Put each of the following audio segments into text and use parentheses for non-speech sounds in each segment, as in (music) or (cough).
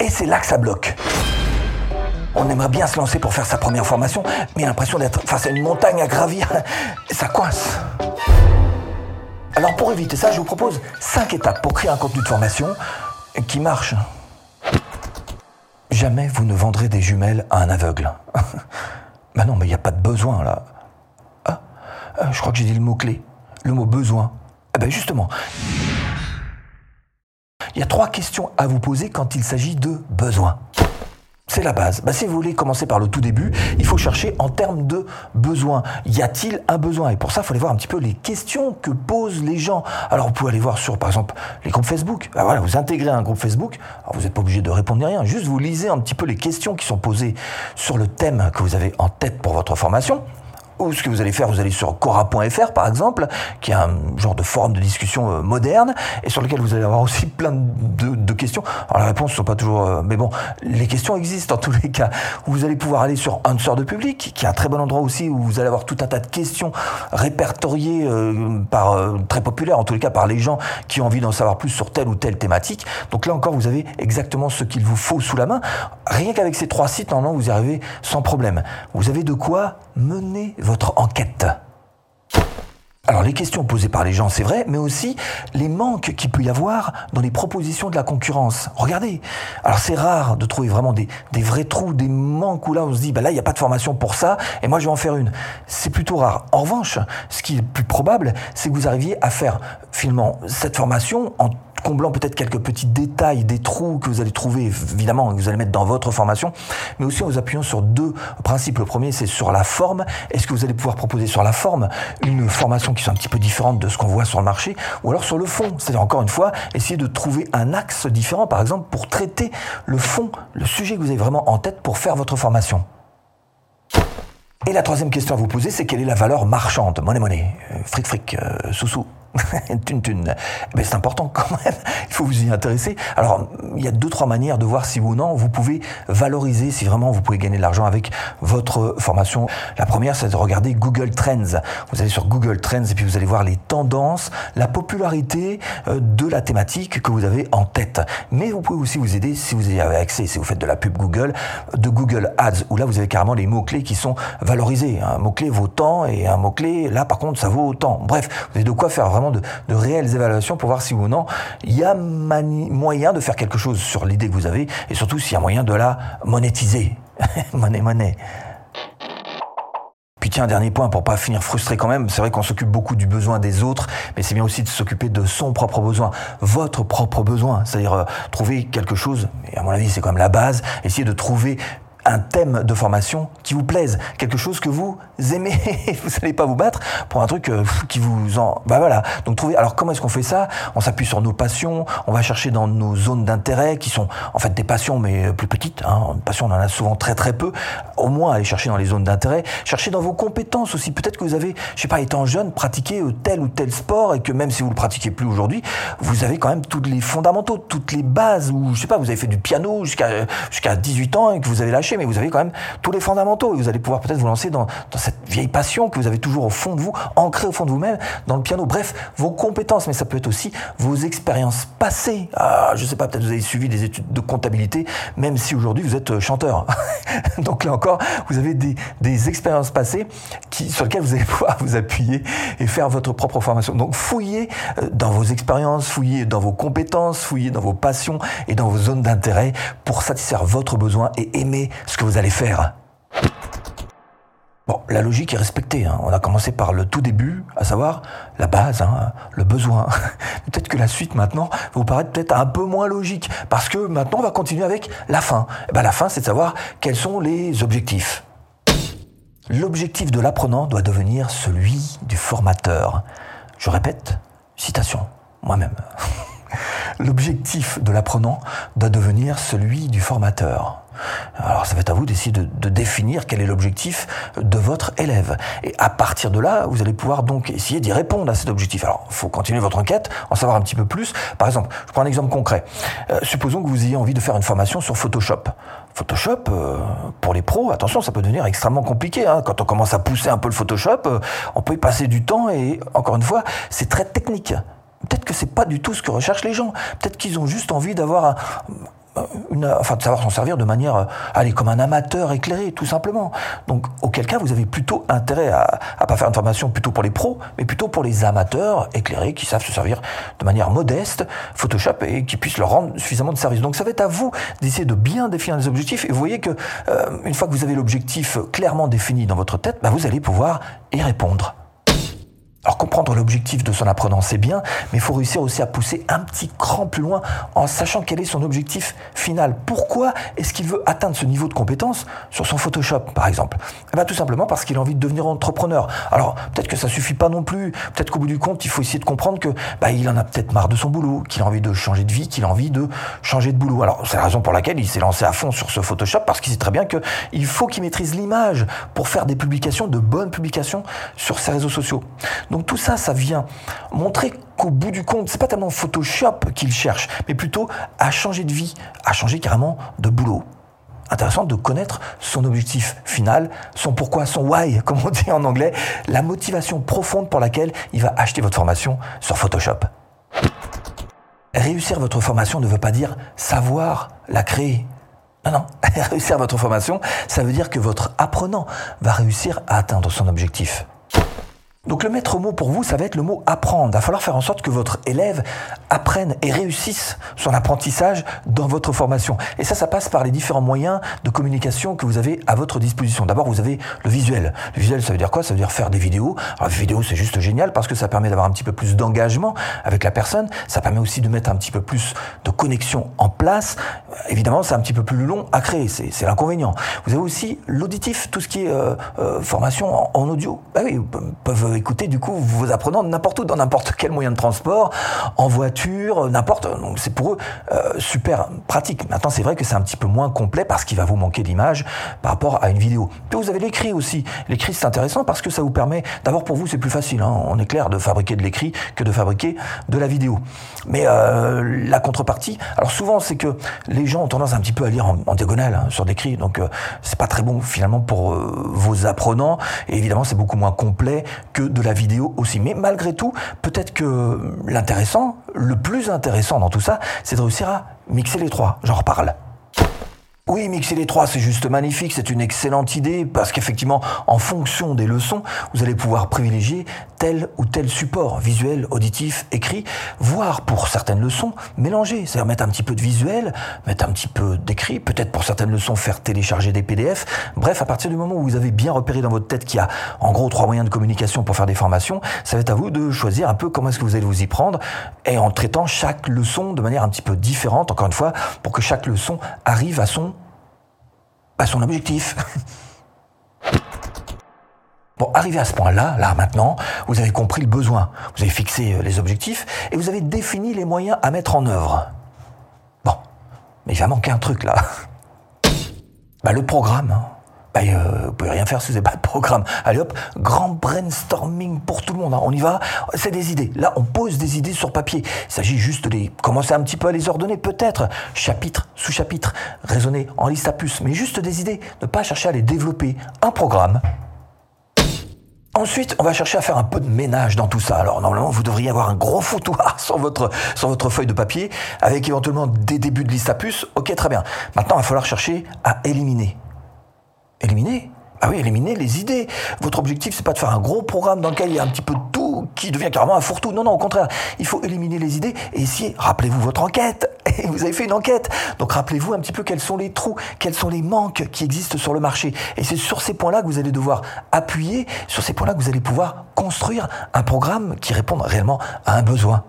Et c'est là que ça bloque. On aimerait bien se lancer pour faire sa première formation, mais l'impression d'être face à une montagne à gravir. Ça coince. Alors pour éviter ça, je vous propose 5 étapes pour créer un contenu de formation qui marche. Jamais vous ne vendrez des jumelles à un aveugle. (laughs) bah non, mais il n'y a pas de besoin là. Ah, euh, je crois que j'ai dit le mot-clé. Le mot besoin. Eh ben justement, il y a trois questions à vous poser quand il s'agit de besoin. C'est la base. Bah, si vous voulez commencer par le tout début, il faut chercher en termes de besoin. Y a-t-il un besoin? Et pour ça, il faut aller voir un petit peu les questions que posent les gens. Alors, vous pouvez aller voir sur, par exemple, les groupes Facebook. Bah, voilà, vous intégrez un groupe Facebook. Vous n'êtes pas obligé de répondre ni rien. Juste, vous lisez un petit peu les questions qui sont posées sur le thème que vous avez en tête pour votre formation ou ce que vous allez faire, vous allez sur Cora.fr par exemple, qui est un genre de forum de discussion euh, moderne, et sur lequel vous allez avoir aussi plein de, questions. Alors les réponses ne sont pas toujours... Euh, mais bon, les questions existent en (laughs) tous les cas. Vous allez pouvoir aller sur Answer de public, qui est un très bon endroit aussi, où vous allez avoir tout un tas de questions répertoriées euh, par très populaires, en tous les cas par les gens qui ont envie d'en savoir plus sur telle ou telle thématique. Donc là encore, vous avez exactement ce qu'il vous faut sous la main. Rien qu'avec ces trois sites, normalement, vous y arrivez sans problème. Vous avez de quoi mener votre enquête. Alors les questions posées par les gens, c'est vrai, mais aussi les manques qu'il peut y avoir dans les propositions de la concurrence. Regardez, alors c'est rare de trouver vraiment des, vrais trous, des manques où là on se dit, bah là il n'y a pas de formation pour ça, et moi je vais en faire une. C'est plutôt rare. En revanche, ce qui est plus probable, c'est que vous arriviez à faire finalement cette formation en comblant peut-être quelques petits détails, des trous que vous allez trouver, évidemment, que vous allez mettre dans votre formation, mais aussi en vous appuyant sur deux principes. Le premier, c'est sur la forme. Est-ce que vous allez pouvoir proposer sur la forme une formation qui soit un petit peu différente de ce qu'on voit sur le marché, ou alors sur le fond? C'est-à-dire, encore une fois, essayer de trouver un axe différent, par exemple, pour traiter le fond, le sujet que vous avez vraiment en tête pour faire votre formation. Et la troisième question à vous poser, c'est quelle est la valeur marchande? Monnaie, monnaie, euh, fric, fric, euh, tune. Mais (laughs) c'est important quand même, il faut vous y intéresser. Alors, il y a deux, trois manières de voir si ou non vous pouvez valoriser, si vraiment vous pouvez gagner de l'argent avec votre formation. La première, c'est de regarder Google Trends. Vous allez sur Google Trends et puis vous allez voir les tendances, la popularité euh, de la thématique que vous avez en tête. Mais vous pouvez aussi vous aider, si vous y avez accès, si vous faites de la pub Google, de Google Ads, où là vous avez carrément les mots-clés qui sont valorisés. Un mot-clé vaut tant et un mot-clé, là par contre, ça vaut autant. Bref, vous avez de quoi faire de, réelles évaluations pour voir si ou non il y a moyen de faire quelque chose sur l'idée que vous avez et surtout s'il y a moyen de la monétiser. (laughs) monnaie, monnaie. Puis tiens, dernier point pour pas finir frustré quand même, c'est vrai qu'on s'occupe beaucoup du besoin des autres, mais c'est bien aussi de s'occuper de son propre besoin, votre propre besoin, c'est-à-dire euh, trouver quelque chose, et à mon avis c'est quand même la base, essayer de trouver un thème de formation qui vous plaise, quelque chose que vous aimez. (laughs) vous n'allez pas vous battre pour un truc euh, qui vous en. Bah voilà. Donc trouver. Alors comment est-ce qu'on fait ça? On s'appuie sur nos passions. On va chercher dans nos zones d'intérêt qui sont en fait des passions mais plus petites. Hein. Passion on en a souvent très très peu. Au moins aller chercher dans les zones d'intérêt. Chercher dans vos compétences aussi. Peut-être que vous avez, je sais pas, étant jeune, pratiqué euh, tel ou tel sport et que même si vous le pratiquez plus aujourd'hui, vous avez quand même tous les fondamentaux, toutes les bases. Ou je sais pas, vous avez fait du piano jusqu'à jusqu'à 18 ans et que vous avez lâché mais vous avez quand même tous les fondamentaux. Et vous allez pouvoir peut-être vous lancer dans, cette vieille passion que vous avez toujours au fond de vous, ancrée au fond de vous-même, dans le piano. Bref, vos compétences, mais ça peut être aussi vos expériences passées. Ah, je sais pas, peut-être vous avez suivi des études de comptabilité, même si aujourd'hui vous êtes euh, chanteur. (laughs) Donc là encore, vous avez des, expériences passées sur lesquelles vous allez pouvoir vous appuyer et faire votre propre formation. Donc fouillez euh, dans vos expériences, fouillez dans vos compétences, fouillez dans vos passions et dans vos zones d'intérêt pour satisfaire votre besoin et aimer ce que vous allez faire. Bon, la logique est respectée. Hein. On a commencé par le tout début, à savoir la base, hein, le besoin. (laughs) peut-être que la suite maintenant vous paraît peut-être un peu moins logique, parce que maintenant on va continuer avec la fin. Eh ben, la fin, c'est de savoir quels sont les objectifs. L'objectif de l'apprenant doit devenir celui du formateur. Je répète, citation, moi-même. (laughs) L'objectif de l'apprenant doit devenir celui du formateur. Alors ça va être à vous d'essayer de, définir quel est l'objectif de votre élève. Et à partir de là, vous allez pouvoir donc essayer d'y répondre à cet objectif. Alors il faut continuer votre enquête, en savoir un petit peu plus. Par exemple, je prends un exemple concret. Euh, supposons que vous ayez envie de faire une formation sur Photoshop. Photoshop, euh, pour les pros, attention, ça peut devenir extrêmement compliqué. Hein. Quand on commence à pousser un peu le Photoshop, euh, on peut y passer du temps et, encore une fois, c'est très technique. Peut-être que c'est pas du tout ce que recherchent les gens. Peut-être qu'ils ont juste envie d'avoir enfin, de savoir s'en servir de manière, euh, allez, comme un amateur éclairé, tout simplement. Donc, auquel cas, vous avez plutôt intérêt à, à pas faire une formation plutôt pour les pros, mais plutôt pour les amateurs éclairés qui savent se servir de manière modeste Photoshop et qui puissent leur rendre suffisamment de service. Donc, ça va être à vous d'essayer de bien définir les objectifs. Et vous voyez que euh, une fois que vous avez l'objectif clairement défini dans votre tête, bah, vous allez pouvoir y répondre. L'objectif de son apprenant, c'est bien, mais il faut réussir aussi à pousser un petit cran plus loin en sachant quel est son objectif final. Pourquoi est-ce qu'il veut atteindre ce niveau de compétence sur son Photoshop, par exemple? Eh bien, Tout simplement parce qu'il a envie de devenir entrepreneur. Alors peut-être que ça suffit pas non plus, peut-être qu'au bout du compte, il faut essayer de comprendre que bah, il en a peut-être marre de son boulot, qu'il a envie de changer de vie, qu'il a envie de changer de boulot. Alors c'est la raison pour laquelle il s'est lancé à fond sur ce Photoshop, parce qu'il sait très bien qu'il faut qu'il maîtrise l'image pour faire des publications, de bonnes publications sur ses réseaux sociaux. Donc tout ça, ça vient montrer qu'au bout du compte, c'est pas tellement Photoshop qu'il cherche, mais plutôt à changer de vie, à changer carrément de boulot. Intéressant de connaître son objectif final, son pourquoi, son why, (laughs) comme on dit en anglais, la motivation profonde pour laquelle il va acheter votre formation sur Photoshop. Réussir votre formation ne veut pas dire savoir la créer. Non, non. (laughs) réussir votre formation, ça veut dire que votre apprenant va réussir à atteindre son objectif. Donc le maître mot pour vous, ça va être le mot apprendre. Il va falloir faire en sorte que votre élève apprenne et réussisse son apprentissage dans votre formation. Et ça, ça passe par les différents moyens de communication que vous avez à votre disposition. D'abord, vous avez le visuel. Le visuel, ça veut dire quoi? Ça veut dire faire des vidéos. Alors, les vidéos, c'est juste génial parce que ça permet d'avoir un petit peu plus d'engagement avec la personne. Ça permet aussi de mettre un petit peu plus de connexion en place. Évidemment, c'est un petit peu plus long à créer. C'est l'inconvénient. Vous avez aussi l'auditif, tout ce qui est euh, euh, formation en, en audio. Bah oui, peuvent écoutez du coup vos apprenants n'importe où, dans n'importe quel moyen de transport, en voiture, n'importe. Donc c'est pour eux euh, super pratique. Maintenant c'est vrai que c'est un petit peu moins complet parce qu'il va vous manquer d'image par rapport à une vidéo. Puis vous avez l'écrit aussi. L'écrit c'est intéressant parce que ça vous permet, d'abord pour vous c'est plus facile, hein, on est clair, de fabriquer de l'écrit que de fabriquer de la vidéo. Mais euh, la contrepartie, alors souvent c'est que les gens ont tendance un petit peu à lire en, diagonale hein, sur l'écrit, donc euh, c'est pas très bon finalement pour vos apprenants. Et évidemment c'est beaucoup moins complet que de la vidéo aussi. Mais malgré tout, peut-être que l'intéressant, le plus intéressant dans tout ça, c'est de réussir à mixer les trois. J'en reparle. Oui, mixer les trois, c'est juste magnifique, c'est une excellente idée, parce qu'effectivement, en fonction des leçons, vous allez pouvoir privilégier tel ou tel support, visuel, auditif, écrit, voire pour certaines leçons, mélanger, c'est-à-dire mettre un petit peu de visuel, mettre un petit peu d'écrit, peut-être pour certaines leçons faire télécharger des PDF. Bref, à partir du moment où vous avez bien repéré dans votre tête qu'il y a en gros trois moyens de communication pour faire des formations, ça va être à vous de choisir un peu comment est-ce que vous allez vous y prendre, et en traitant chaque leçon de manière un petit peu différente, encore une fois, pour que chaque leçon arrive à son à son objectif. Bon, arrivé à ce point-là, là maintenant, vous avez compris le besoin, vous avez fixé euh, les objectifs et vous avez défini les moyens à mettre en œuvre. Bon, mais il va manquer un truc là. Bah, le programme. Bah, euh, vous pouvez rien faire si vous n'avez pas de programme. Allez hop, grand brainstorming pour tout le monde. Hein. On y va, c'est des idées. Là, on pose des idées sur papier. Il s'agit juste de les commencer un petit peu à les ordonner, peut-être, chapitre sous chapitre, raisonner en liste à puces, mais juste des idées. Ne pas chercher à les développer. Un programme. Ensuite, on va chercher à faire un peu de ménage dans tout ça. Alors normalement, vous devriez avoir un gros foutoir (laughs) sur votre, sur votre feuille de papier, avec éventuellement des débuts de liste à puces. Ok, très bien. Maintenant, il va falloir chercher à éliminer. Éliminer ah oui, éliminer les idées. Votre objectif, c'est pas de faire un gros programme dans lequel il y a un petit peu de tout qui devient carrément un fourre-tout. Non, non, au contraire, il faut éliminer les idées et essayer. Rappelez-vous votre enquête. (laughs) vous avez fait une enquête. Donc rappelez-vous un petit peu quels sont les trous, quels sont les manques qui existent sur le marché. Et c'est sur ces points-là que vous allez devoir appuyer, sur ces points-là que vous allez pouvoir construire un programme qui réponde réellement à un besoin.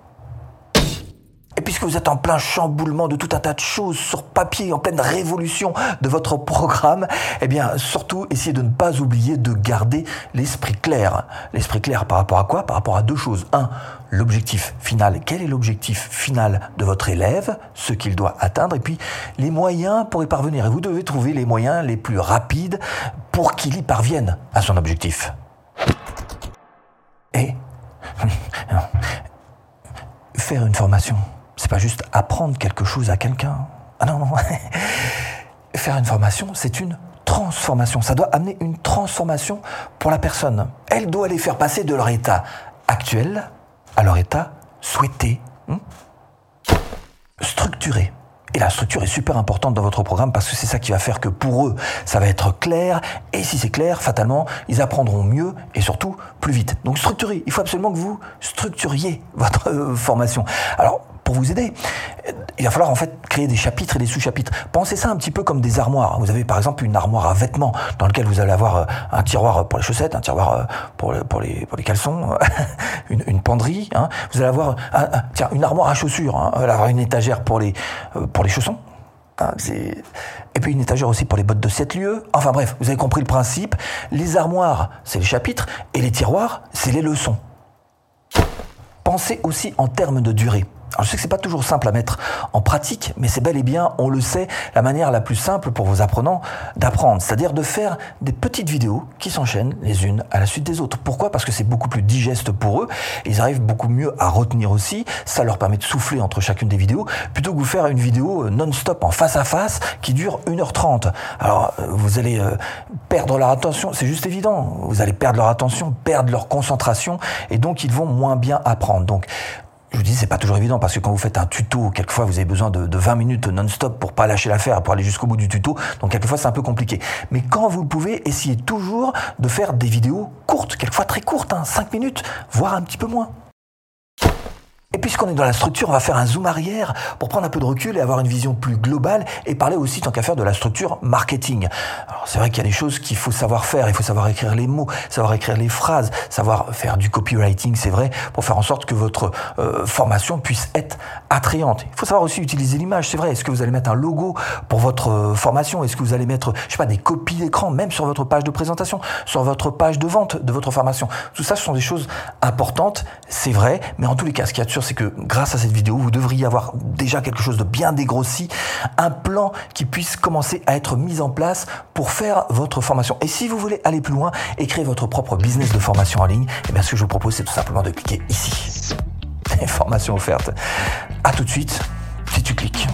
Puisque vous êtes en plein chamboulement de tout un tas de choses sur papier, en pleine révolution de votre programme, eh bien, surtout, essayez de ne pas oublier de garder l'esprit clair. L'esprit clair par rapport à quoi? Par rapport à deux choses. Un, l'objectif final. Quel est l'objectif final de votre élève? Ce qu'il doit atteindre. Et puis, les moyens pour y parvenir. Et vous devez trouver les moyens les plus rapides pour qu'il y parvienne à son objectif. Et (laughs) faire une formation pas juste apprendre quelque chose à quelqu'un. Ah non, non. (laughs) Faire une formation, c'est une transformation. Ça doit amener une transformation pour la personne. Elle doit les faire passer de leur état actuel à leur état souhaité, hmm? structuré. Et la structure est super importante dans votre programme parce que c'est ça qui va faire que pour eux, ça va être clair. Et si c'est clair, fatalement, ils apprendront mieux et surtout plus vite. Donc structurer, il faut absolument que vous structuriez votre euh, formation. Alors, pour vous aider, il va falloir en fait créer des chapitres et des sous-chapitres. Pensez ça un petit peu comme des armoires. Vous avez par exemple une armoire à vêtements dans lequel vous allez avoir euh, un tiroir pour les chaussettes, un tiroir euh, pour, pour, les, pour les caleçons, (laughs) une, une penderie. Hein. Vous allez avoir tiens, une armoire à chaussures. Hein. Une étagère pour les, euh, pour les chaussons. Hein, et puis une étagère aussi pour les bottes de 7 lieux. Enfin bref, vous avez compris le principe. Les armoires, c'est les chapitres, et les tiroirs, c'est les leçons. Pensez aussi en termes de durée. Je sais que c'est pas toujours simple à mettre en pratique, mais c'est bel et bien, on le sait, la manière la plus simple pour vos apprenants d'apprendre, c'est-à-dire de faire des petites vidéos qui s'enchaînent les unes à la suite des autres. Pourquoi? Parce que c'est beaucoup plus digeste pour eux, ils arrivent beaucoup mieux à retenir aussi, ça leur permet de souffler entre chacune des vidéos, plutôt que vous faire une vidéo euh, non-stop en face à face qui dure 1h30. Alors euh, vous allez euh, perdre leur attention, c'est juste évident, vous allez perdre leur attention, perdre leur concentration, et donc ils vont moins bien apprendre. Donc je vous dis, c'est pas toujours évident parce que quand vous faites un tuto, quelquefois vous avez besoin de, 20 minutes non-stop pour pas lâcher l'affaire, pour aller jusqu'au bout du tuto. Donc quelquefois c'est un peu compliqué. Mais quand vous le pouvez, essayez toujours de faire des vidéos courtes, quelquefois très courtes, hein, 5 minutes, voire un petit peu moins. Et puisqu'on est dans la structure, on va faire un zoom arrière pour prendre un peu de recul et avoir une vision plus globale et parler aussi tant qu'à faire de la structure marketing. Alors c'est vrai qu'il y a des choses qu'il faut savoir faire, il faut savoir écrire les mots, savoir écrire les phrases, savoir faire du copywriting, c'est vrai, pour faire en sorte que votre euh, formation puisse être attrayante. Il faut savoir aussi utiliser l'image, c'est vrai. Est-ce que vous allez mettre un logo pour votre euh, formation? Est-ce que vous allez mettre, je sais pas, des copies d'écran, même sur votre page de présentation, sur votre page de vente de votre formation? Tout ça, ce sont des choses importantes, c'est vrai, mais en tous les cas, ce qu'il y a c'est que grâce à cette vidéo, vous devriez avoir déjà quelque chose de bien dégrossi, un plan qui puisse commencer à être mis en place pour faire votre formation. Et si vous voulez aller plus loin et créer votre propre business de formation en ligne, eh bien ce que je vous propose, c'est tout simplement de cliquer ici. (laughs) Formation offerte. À tout de suite, si tu cliques.